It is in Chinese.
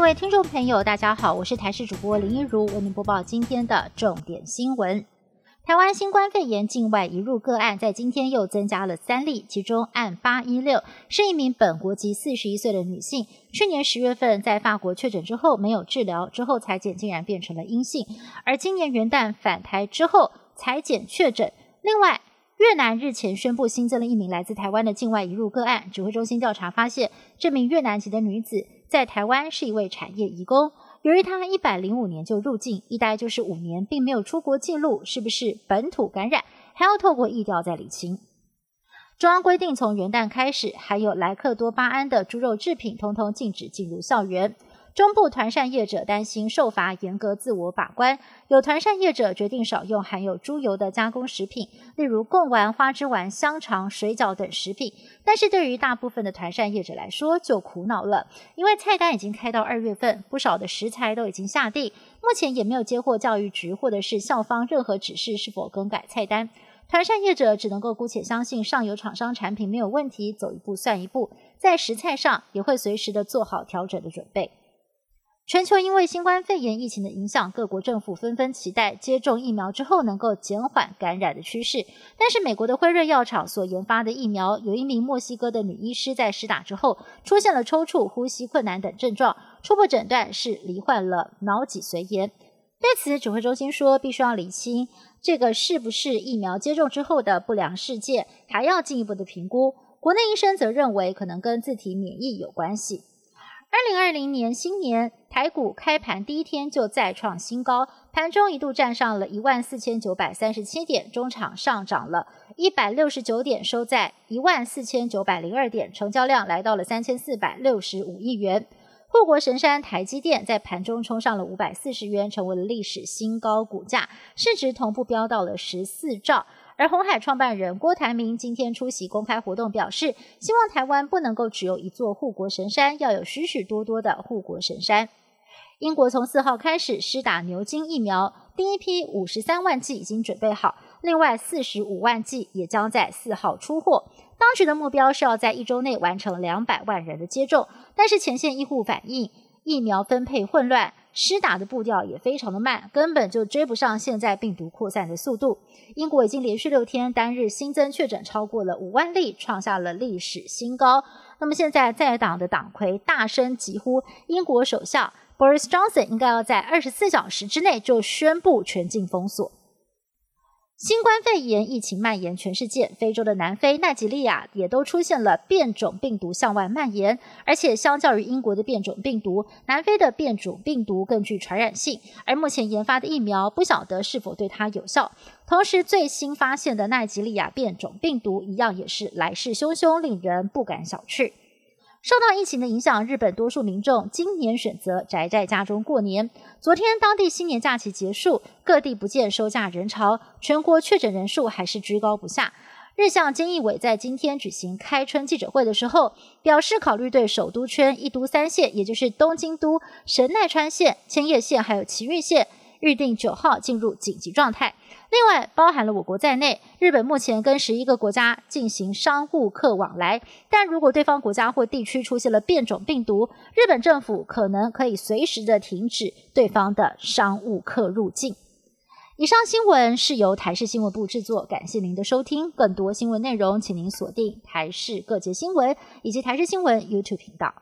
各位听众朋友，大家好，我是台视主播林一如，为您播报今天的重点新闻。台湾新冠肺炎境外移入个案在今天又增加了三例，其中案八一六是一名本国籍四十一岁的女性，去年十月份在法国确诊之后没有治疗，之后裁检竟然变成了阴性，而今年元旦返台之后裁检确诊。另外，越南日前宣布新增了一名来自台湾的境外移入个案，指挥中心调查发现，这名越南籍的女子。在台湾是一位产业移工，由于他一百零五年就入境，一待就是五年，并没有出国记录，是不是本土感染，还要透过疫调再理清。中央规定，从元旦开始，还有莱克多巴胺的猪肉制品，通通禁止进入校园。中部团扇业者担心受罚，严格自我把关。有团扇业者决定少用含有猪油的加工食品，例如贡丸、花枝丸、香肠、水饺等食品。但是对于大部分的团扇业者来说，就苦恼了，因为菜单已经开到二月份，不少的食材都已经下地，目前也没有接获教育局或者是校方任何指示是否更改菜单。团扇业者只能够姑且相信上游厂商产品没有问题，走一步算一步，在食材上也会随时的做好调整的准备。全球因为新冠肺炎疫情的影响，各国政府纷纷期待接种疫苗之后能够减缓感染的趋势。但是，美国的辉瑞药厂所研发的疫苗，有一名墨西哥的女医师在施打之后出现了抽搐、呼吸困难等症状，初步诊断是罹患了脑脊髓炎。对此，指挥中心说，必须要理清这个是不是疫苗接种之后的不良事件，还要进一步的评估。国内医生则认为，可能跟自体免疫有关系。二零二零年新年，台股开盘第一天就再创新高，盘中一度站上了一万四千九百三十七点，中场上涨了一百六十九点，收在一万四千九百零二点，成交量来到了三千四百六十五亿元。护国神山台积电在盘中冲上了五百四十元，成为了历史新高，股价市值同步飙到了十四兆。而红海创办人郭台铭今天出席公开活动，表示希望台湾不能够只有一座护国神山，要有许许多多的护国神山。英国从四号开始施打牛津疫苗，第一批五十三万剂已经准备好，另外四十五万剂也将在四号出货。当局的目标是要在一周内完成两百万人的接种，但是前线医护反映疫苗分配混乱。施打的步调也非常的慢，根本就追不上现在病毒扩散的速度。英国已经连续六天单日新增确诊超过了五万例，创下了历史新高。那么现在在党的党魁大声疾呼，英国首相 Boris Johnson 应该要在二十四小时之内就宣布全境封锁。新冠肺炎疫情蔓延全世界，非洲的南非、奈及利亚也都出现了变种病毒向外蔓延，而且相较于英国的变种病毒，南非的变种病毒更具传染性。而目前研发的疫苗不晓得是否对它有效。同时，最新发现的奈及利亚变种病毒一样也是来势汹汹，令人不敢小觑。受到疫情的影响，日本多数民众今年选择宅在家中过年。昨天，当地新年假期结束，各地不见收假人潮，全国确诊人数还是居高不下。日向菅义伟在今天举行开春记者会的时候，表示考虑对首都圈一都三县，也就是东京都、神奈川县、千叶县还有埼玉县，预定九号进入紧急状态。另外，包含了我国在内，日本目前跟十一个国家进行商务客往来。但如果对方国家或地区出现了变种病毒，日本政府可能可以随时的停止对方的商务客入境。以上新闻是由台视新闻部制作，感谢您的收听。更多新闻内容，请您锁定台视各界新闻以及台视新闻 YouTube 频道。